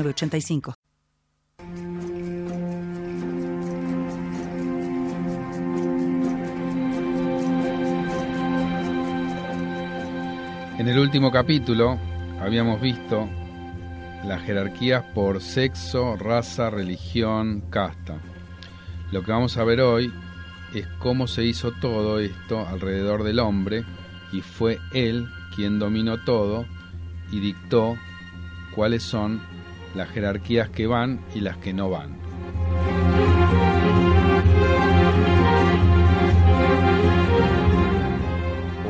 85 En el último capítulo habíamos visto las jerarquías por sexo, raza, religión, casta. Lo que vamos a ver hoy es cómo se hizo todo esto alrededor del hombre y fue él quien dominó todo y dictó cuáles son las jerarquías que van y las que no van.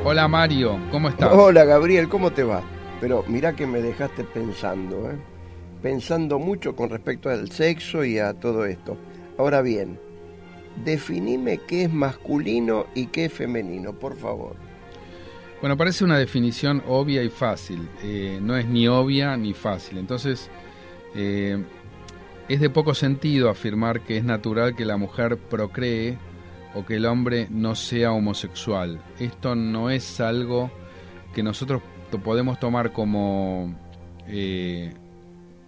Hola Mario, ¿cómo estás? Hola Gabriel, ¿cómo te va? Pero mira que me dejaste pensando, ¿eh? pensando mucho con respecto al sexo y a todo esto. Ahora bien, definime qué es masculino y qué es femenino, por favor. Bueno, parece una definición obvia y fácil. Eh, no es ni obvia ni fácil. Entonces, eh, es de poco sentido afirmar que es natural que la mujer procree o que el hombre no sea homosexual. Esto no es algo que nosotros podemos tomar como eh,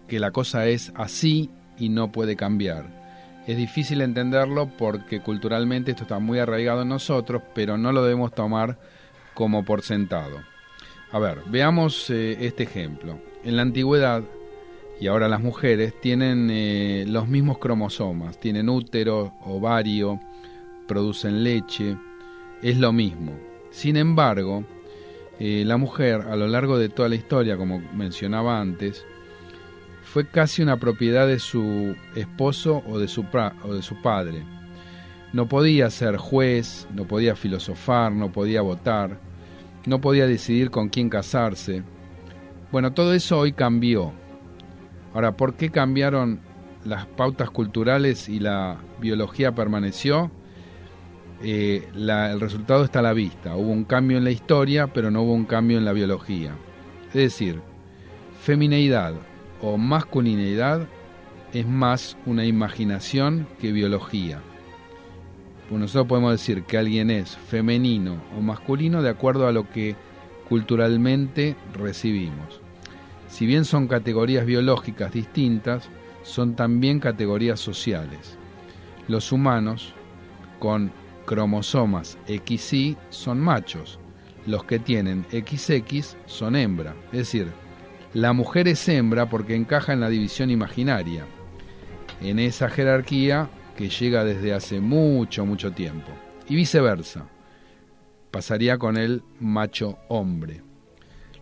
que la cosa es así y no puede cambiar. Es difícil entenderlo porque culturalmente esto está muy arraigado en nosotros, pero no lo debemos tomar como por sentado. A ver, veamos eh, este ejemplo. En la antigüedad, y ahora las mujeres, tienen eh, los mismos cromosomas, tienen útero, ovario, producen leche, es lo mismo. Sin embargo, eh, la mujer a lo largo de toda la historia, como mencionaba antes, fue casi una propiedad de su esposo o de su, o de su padre. No podía ser juez, no podía filosofar, no podía votar, no podía decidir con quién casarse. Bueno, todo eso hoy cambió. Ahora, ¿por qué cambiaron las pautas culturales y la biología permaneció? Eh, el resultado está a la vista. Hubo un cambio en la historia, pero no hubo un cambio en la biología. Es decir, femineidad o masculinidad es más una imaginación que biología. Pues nosotros podemos decir que alguien es femenino o masculino de acuerdo a lo que culturalmente recibimos. Si bien son categorías biológicas distintas, son también categorías sociales. Los humanos con cromosomas XY son machos, los que tienen XX son hembra, es decir, la mujer es hembra porque encaja en la división imaginaria. En esa jerarquía que llega desde hace mucho, mucho tiempo. Y viceversa. Pasaría con el macho hombre.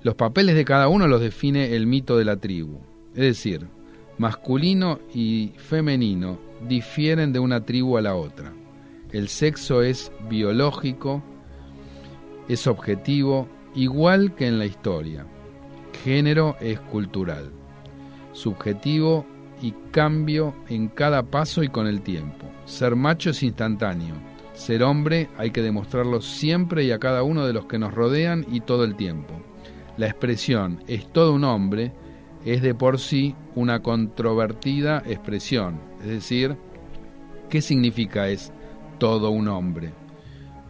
Los papeles de cada uno los define el mito de la tribu. Es decir, masculino y femenino difieren de una tribu a la otra. El sexo es biológico, es objetivo, igual que en la historia. Género es cultural, subjetivo y cambio en cada paso y con el tiempo. Ser macho es instantáneo. Ser hombre hay que demostrarlo siempre y a cada uno de los que nos rodean y todo el tiempo. La expresión es todo un hombre es de por sí una controvertida expresión. Es decir, ¿qué significa es todo un hombre?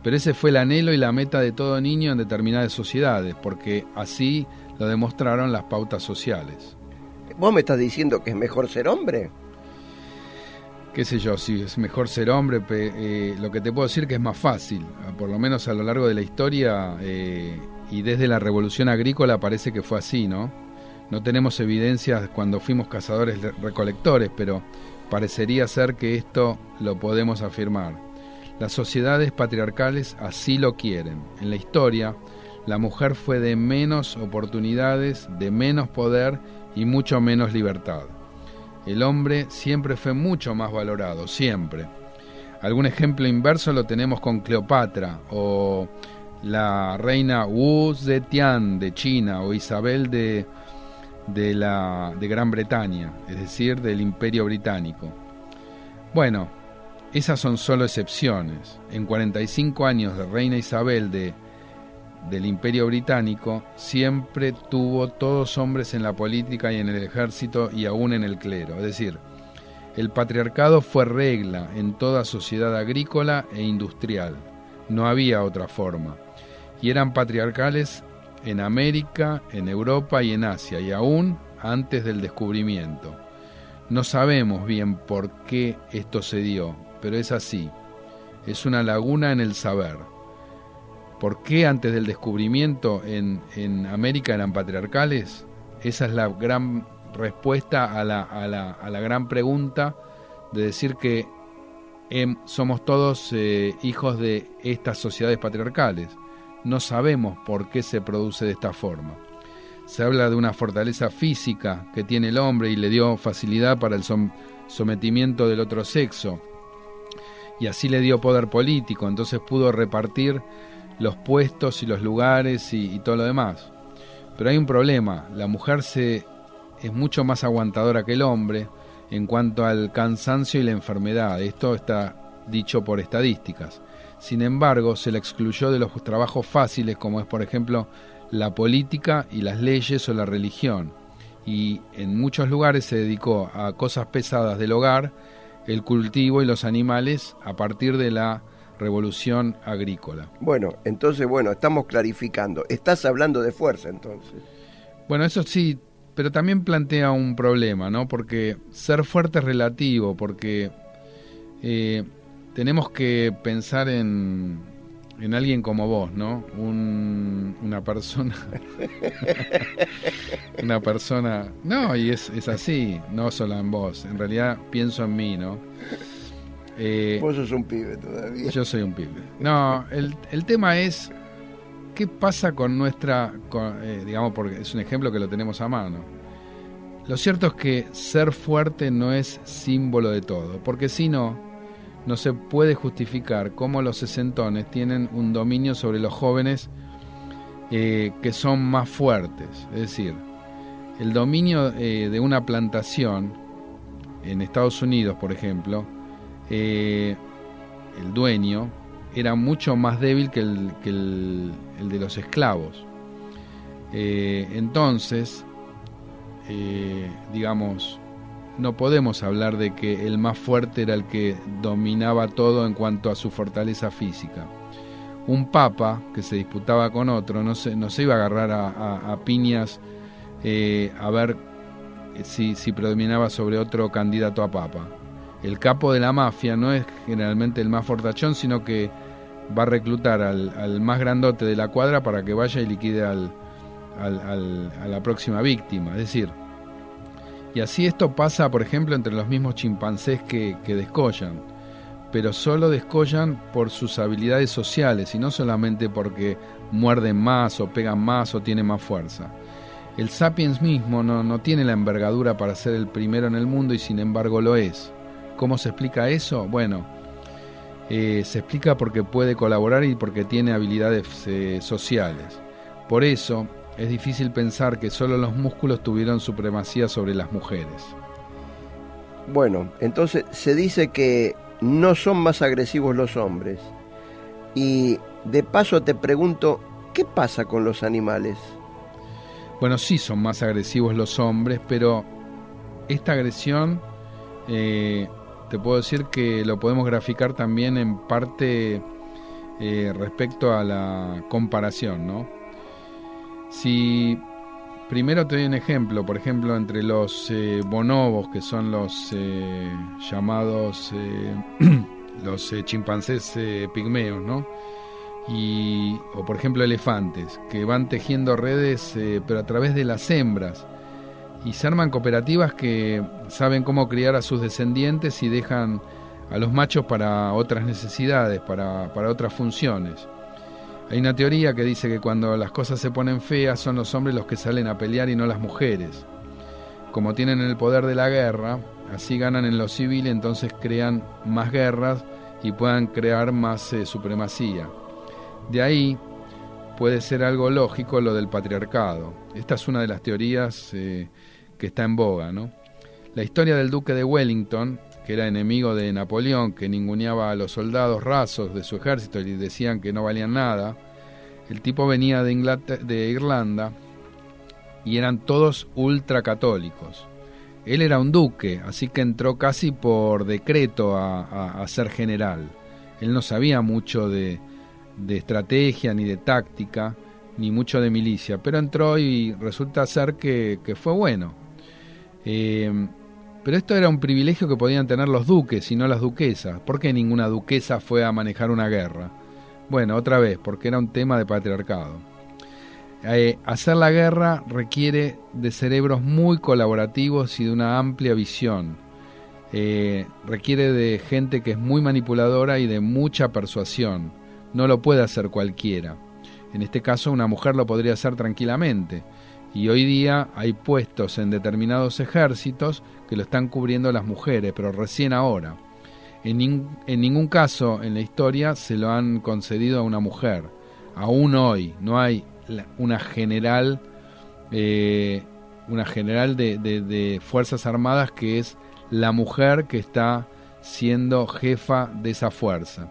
Pero ese fue el anhelo y la meta de todo niño en determinadas sociedades, porque así lo demostraron las pautas sociales. ¿Vos me estás diciendo que es mejor ser hombre? Qué sé yo, si es mejor ser hombre, eh, lo que te puedo decir que es más fácil, por lo menos a lo largo de la historia eh, y desde la revolución agrícola parece que fue así, ¿no? No tenemos evidencias cuando fuimos cazadores recolectores, pero parecería ser que esto lo podemos afirmar. Las sociedades patriarcales así lo quieren. En la historia, la mujer fue de menos oportunidades, de menos poder y mucho menos libertad. El hombre siempre fue mucho más valorado, siempre. Algún ejemplo inverso lo tenemos con Cleopatra o la reina Wu Zetian de China o Isabel de, de, la, de Gran Bretaña, es decir, del Imperio Británico. Bueno, esas son solo excepciones. En 45 años de Reina Isabel de, del Imperio Británico, siempre tuvo todos hombres en la política y en el ejército y aún en el clero. Es decir, el patriarcado fue regla en toda sociedad agrícola e industrial. No había otra forma. Y eran patriarcales en América, en Europa y en Asia, y aún antes del descubrimiento. No sabemos bien por qué esto se dio, pero es así. Es una laguna en el saber. ¿Por qué antes del descubrimiento en, América eran patriarcales? Esa es la gran respuesta a la gran pregunta de decir que em, somos todos eh, hijos de estas sociedades patriarcales. No sabemos por qué se produce de esta forma. Se habla de una fortaleza física que tiene el hombre y le dio facilidad para el sometimiento del otro sexo. Y así le dio poder político, entonces pudo repartir los puestos y los lugares y, y todo lo demás. Pero hay un problema, la mujer se es mucho más aguantadora que el hombre en cuanto al cansancio y la enfermedad. Esto está dicho por estadísticas. Sin embargo, se la excluyó de los trabajos fáciles como es, por ejemplo, la política y las leyes o la religión. Y en muchos lugares se dedicó a cosas pesadas del hogar, el cultivo y los animales a partir de la revolución agrícola. Bueno, entonces, bueno, estamos clarificando. Estás hablando de fuerza entonces. Bueno, eso sí pero también plantea un problema, ¿no? Porque ser fuerte es relativo, porque eh, tenemos que pensar en, en alguien como vos, ¿no? una persona. una persona. No, y es, es así, no solo en vos. En realidad pienso en mí, ¿no? Eh, vos sos un pibe todavía. Yo soy un pibe. No, el, el tema es ¿qué pasa con nuestra, eh, digamos, porque es un ejemplo que lo tenemos a mano? Lo cierto es que ser fuerte no es símbolo de todo, porque si no, no se puede justificar cómo los sesentones tienen un dominio sobre los jóvenes eh, que son más fuertes. Es decir, el dominio eh, de una plantación en Estados Unidos, por ejemplo, el dueño era mucho más débil que el, de los esclavos. Eh, entonces, eh, digamos, no podemos hablar de que el más fuerte era el que dominaba todo en cuanto a su fortaleza física. Un papa que se disputaba con otro no se, iba a agarrar a, piñas eh, a ver si, predominaba sobre otro candidato a papa. El capo de la mafia no es generalmente el más fortachón, sino que va a reclutar al, más grandote de la cuadra para que vaya y liquide al, a la próxima víctima. Es decir, y así esto pasa, por ejemplo, entre los mismos chimpancés que, que descollan, pero solo descollan por sus habilidades sociales y no solamente porque muerden más o pegan más o tienen más fuerza. El sapiens mismo no, no tiene la envergadura para ser el primero en el mundo y sin embargo lo es. ¿Cómo se explica eso? Bueno, eh, se explica porque puede colaborar y porque tiene habilidades eh, sociales. Por eso es difícil pensar que solo los músculos tuvieron supremacía sobre las mujeres. Bueno, entonces se dice que no son más agresivos los hombres. Y de paso te pregunto, ¿qué pasa con los animales? Bueno, sí son más agresivos los hombres, pero esta agresión eh, te puedo decir que lo podemos graficar también en parte eh, respecto a la comparación, ¿no? Si primero te doy un ejemplo, por ejemplo, entre los eh, bonobos, que son los eh, llamados los chimpancés pigmeos, ¿no? Y, o por ejemplo elefantes, que van tejiendo redes, pero a través de las hembras y se arman cooperativas que saben cómo criar a sus descendientes y dejan a los machos para otras necesidades, para, para otras funciones. Hay una teoría que dice que cuando las cosas se ponen feas son los hombres los que salen a pelear y no las mujeres. Como tienen el poder de la guerra, así ganan en lo civil, entonces crean más guerras y puedan crear más eh, supremacía. De ahí puede ser algo lógico lo del patriarcado. Esta es una de las teorías eh, que está en boga, ¿no? La historia del duque de Wellington, que era enemigo de Napoleón, que ninguneaba a los soldados rasos de su ejército y decían que no valían nada, el tipo venía de, de Irlanda y eran todos ultracatólicos. Él era un duque, así que entró casi por decreto a, ser general. Él no sabía mucho de, estrategia, ni de táctica, ni mucho de milicia, pero entró y resulta ser que, fue bueno. Eh, pero esto era un privilegio que podían tener los duques y no las duquesas. ¿Por qué ninguna duquesa fue a manejar una guerra? Bueno, otra vez, porque era un tema de patriarcado. Eh, hacer la guerra requiere de cerebros muy colaborativos y de una amplia visión. Eh, requiere de gente que es muy manipuladora y de mucha persuasión. No lo puede hacer cualquiera. En este caso una mujer lo podría hacer tranquilamente. Y hoy día hay puestos en determinados ejércitos que lo están cubriendo las mujeres, pero recién ahora. En, en ningún caso en la historia se lo han concedido a una mujer. Aún hoy no hay una general, eh, una general de, de, Fuerzas Armadas que es la mujer que está siendo jefa de esa fuerza.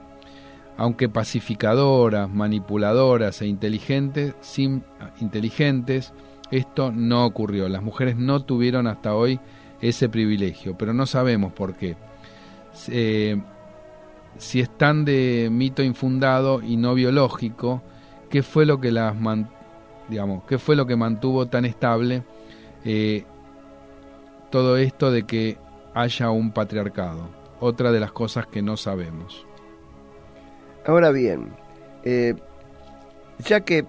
Aunque pacificadoras, manipuladoras e inteligentes, sin, inteligentes, esto no ocurrió. Las mujeres no tuvieron hasta hoy ese privilegio, pero no sabemos por qué. Eh, si es tan de mito infundado y no biológico, qué fue lo que las digamos, qué fue lo que mantuvo tan estable eh, todo esto de que haya un patriarcado. Otra de las cosas que no sabemos. Ahora bien, eh, ya que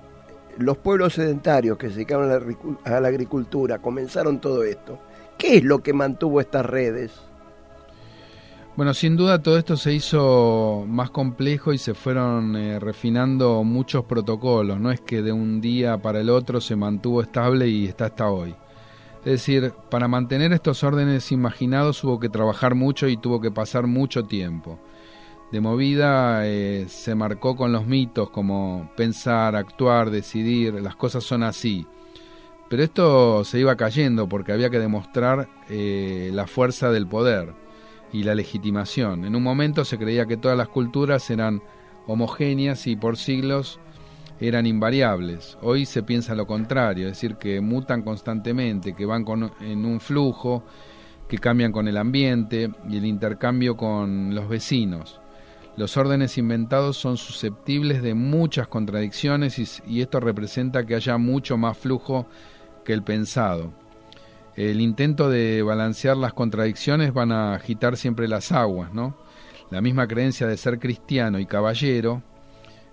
los pueblos sedentarios que se dedicaron a la agricultura comenzaron todo esto, ¿qué es lo que mantuvo estas redes? Bueno, sin duda todo esto se hizo más complejo y se fueron eh, refinando muchos protocolos. No es que de un día para el otro se mantuvo estable y está hasta hoy. Es decir, para mantener estos órdenes imaginados hubo que trabajar mucho y tuvo que pasar mucho tiempo. De movida eh, se marcó con los mitos como pensar, actuar, decidir, las cosas son así. Pero esto se iba cayendo porque había que demostrar eh, la fuerza del poder y la legitimación. En un momento se creía que todas las culturas eran homogéneas y por siglos eran invariables. Hoy se piensa lo contrario, es decir, que mutan constantemente, que van en un flujo, que cambian con el ambiente y el intercambio con los vecinos. Los órdenes inventados son susceptibles de muchas contradicciones y, esto representa que haya mucho más flujo que el pensado el intento de balancear las contradicciones van a agitar siempre las aguas, ¿no? La misma creencia de ser cristiano y caballero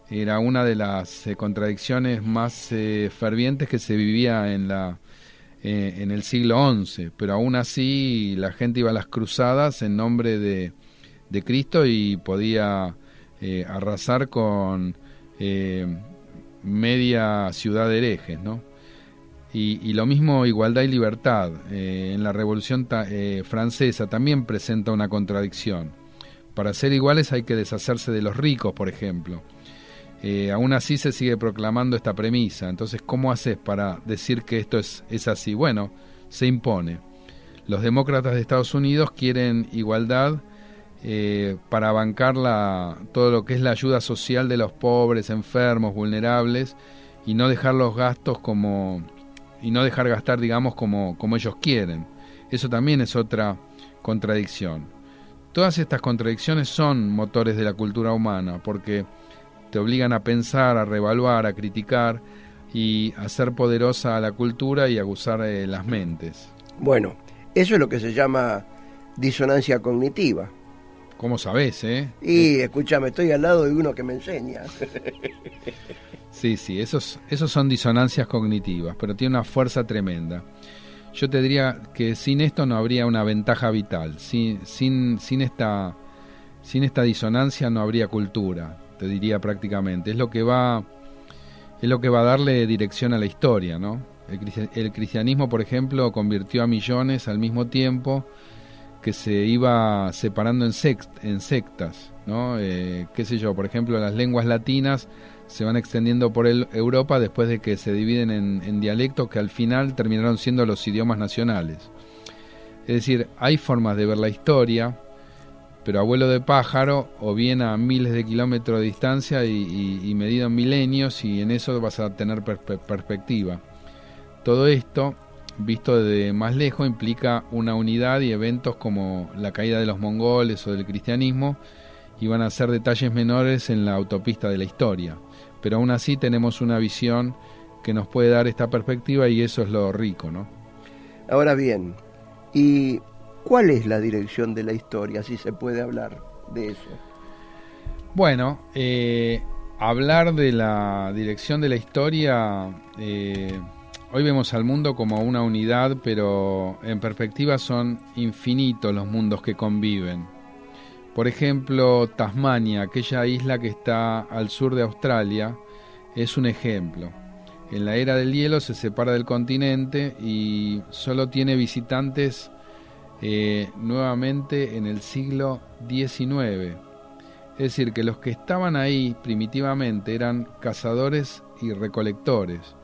era una de las eh, contradicciones más eh, fervientes que se vivía en la eh, en el siglo XI, pero aún así la gente iba a las cruzadas en nombre de, de Cristo y podía arrasar con media ciudad de herejes, ¿no? Y, lo mismo igualdad y libertad. Eh, en la Revolución eh, Francesa también presenta una contradicción. Para ser iguales hay que deshacerse de los ricos, por ejemplo. Eh, aún así se sigue proclamando esta premisa. Entonces, ¿cómo haces para decir que esto es, es así? Bueno, se impone. Los demócratas de Estados Unidos quieren igualdad para bancar la, todo lo que es la ayuda social de los pobres, enfermos, vulnerables y no dejar los gastos como y no dejar gastar, digamos, como, como ellos quieren. Eso también es otra contradicción. Todas estas contradicciones son motores de la cultura humana porque te obligan a pensar, a revaluar, a criticar y a hacer poderosa a la cultura y a usar eh, las mentes. Bueno, eso es lo que se llama disonancia cognitiva. ¿Cómo sabes, eh? Y escúchame, estoy al lado de uno que me enseña. Sí, sí, esos, esos son disonancias cognitivas, pero tiene una fuerza tremenda. Yo te diría que sin esto no habría una ventaja vital. Sin, sin, sin, esta, sin esta disonancia no habría cultura, te diría prácticamente. Es lo que va, es lo que va a darle dirección a la historia, ¿no? El, cristianismo, por ejemplo, convirtió a millones al mismo tiempo que se iba separando en, sectas, ¿no? Eh, qué sé yo, por ejemplo, las lenguas latinas se van extendiendo por Europa después de que se dividen en, dialectos que al final terminaron siendo los idiomas nacionales. Es decir, hay formas de ver la historia, pero abuelo de pájaro o bien a miles de kilómetros de distancia y, medido en milenios y en eso vas a tener perspectiva. Todo esto, visto de más lejos, implica una unidad y eventos como la caída de los mongoles o del cristianismo y van a ser detalles menores en la autopista de la historia. Pero aún así tenemos una visión que nos puede dar esta perspectiva y eso es lo rico, ¿no? Ahora bien, ¿y cuál es la dirección de la historia, si se puede hablar de eso? Bueno, eh, hablar de la dirección de la historia, eh, hoy vemos al mundo como una unidad, pero en perspectiva son infinitos los mundos que conviven. Por ejemplo, Tasmania, aquella isla que está al sur de Australia, es un ejemplo. En la era del hielo se separa del continente y solo tiene visitantes eh, nuevamente en el siglo XIX. Es decir, que los que estaban ahí primitivamente eran cazadores y recolectores.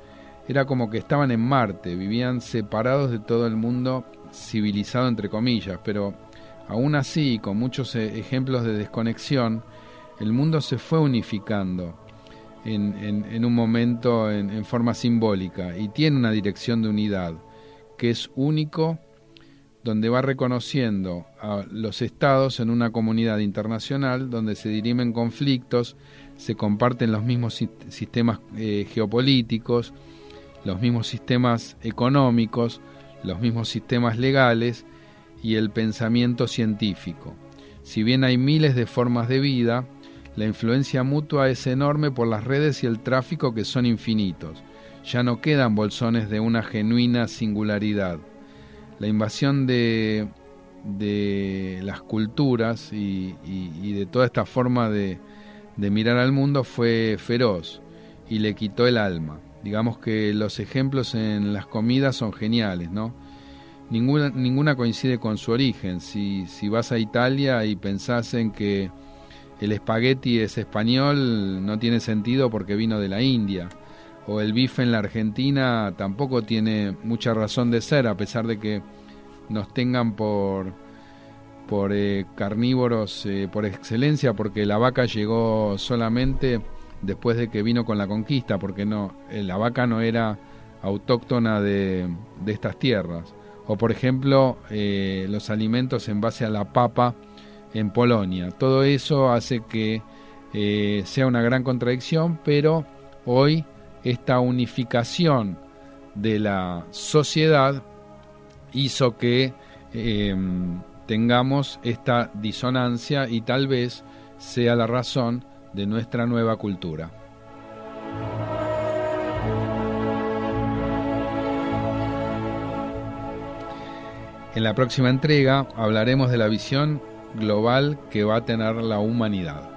Era como que estaban en Marte, vivían separados de todo el mundo civilizado entre comillas, pero Aún así, con muchos e-, ejemplos de desconexión, el mundo se fue unificando en, un momento en, forma simbólica y tiene una dirección de unidad que es único, donde va reconociendo a los estados en una comunidad internacional donde se dirimen conflictos, se comparten los mismos sistemas eh, geopolíticos, los mismos sistemas económicos, los mismos sistemas legales, y el pensamiento científico. Si bien hay miles de formas de vida, la influencia mutua es enorme por las redes y el tráfico que son infinitos. Ya no quedan bolsones de una genuina singularidad. La invasión de, de las culturas y, de toda esta forma de, de mirar al mundo fue feroz y le quitó el alma. Digamos que los ejemplos en las comidas son geniales, ¿no? ninguna, ninguna coincide con su origen. Si, si vas a Italia y pensás en que el espagueti es español, no tiene sentido porque vino de la India. O el bife en la Argentina tampoco tiene mucha razón de ser, a pesar de que nos tengan por, por eh, carnívoros eh, por excelencia, porque la vaca llegó solamente después de que vino con la conquista, porque no, eh, la vaca no era autóctona de, estas tierras o por ejemplo eh, los alimentos en base a la papa en Polonia. Todo eso hace que eh, sea una gran contradicción, pero hoy esta unificación de la sociedad hizo que em, tengamos esta disonancia y tal vez sea la razón de nuestra nueva cultura. En la próxima entrega hablaremos de la visión global que va a tener la humanidad.